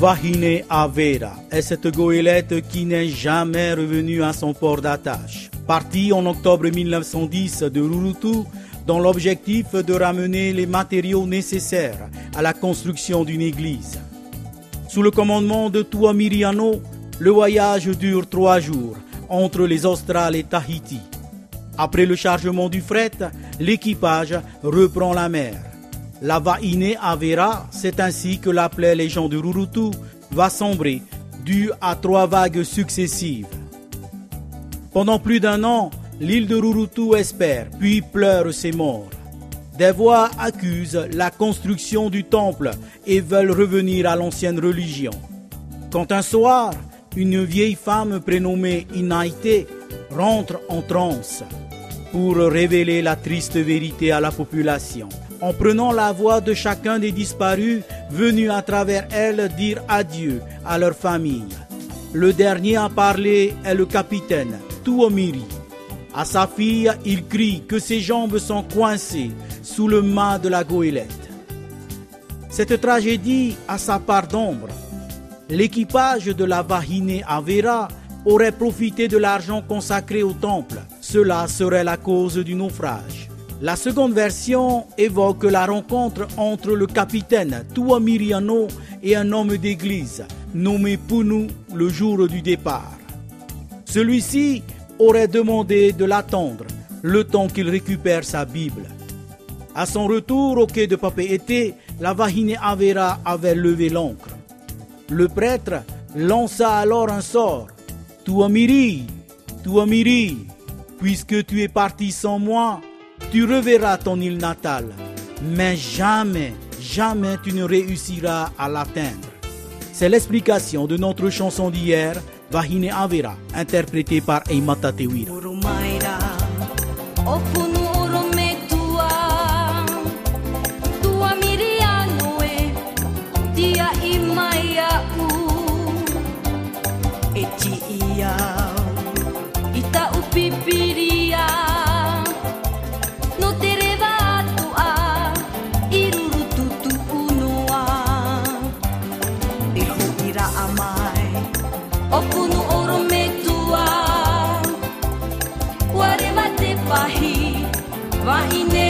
Vahine Avera est cette goélette qui n'est jamais revenue à son port d'attache. Partie en octobre 1910 de Rurutu, dans l'objectif de ramener les matériaux nécessaires à la construction d'une église. Sous le commandement de Tuamiriano, le voyage dure trois jours entre les Australes et Tahiti. Après le chargement du fret, l'équipage reprend la mer. La Vaine Avera, c'est ainsi que l'appelaient les gens de Rurutu, va sombrer, dû à trois vagues successives. Pendant plus d'un an, l'île de Rurutu espère, puis pleure ses morts. Des voix accusent la construction du temple et veulent revenir à l'ancienne religion. Quand un soir, une vieille femme prénommée Inaite rentre en transe pour révéler la triste vérité à la population, en prenant la voix de chacun des disparus venus à travers elle dire adieu à leur famille. Le dernier à parler est le capitaine Tuomiri. À sa fille, il crie que ses jambes sont coincées sous le mât de la goélette. Cette tragédie a sa part d'ombre. L'équipage de la Vahine Avera aurait profité de l'argent consacré au temple. Cela serait la cause du naufrage. La seconde version évoque la rencontre entre le capitaine Tuamiriano et un homme d'église nommé Punu le jour du départ. Celui-ci aurait demandé de l'attendre le temps qu'il récupère sa Bible. À son retour au quai de Papeete, la Vahine Avera avait levé l'ancre. Le prêtre lança alors un sort. Tuamiri, Tuamiri, puisque tu es parti sans moi, tu reverras ton île natale, mais jamais, jamais tu ne réussiras à l'atteindre. C'est l'explication de notre chanson d'hier, Vahine Avera, interprétée par Eimata Tewira. वाही वाहिने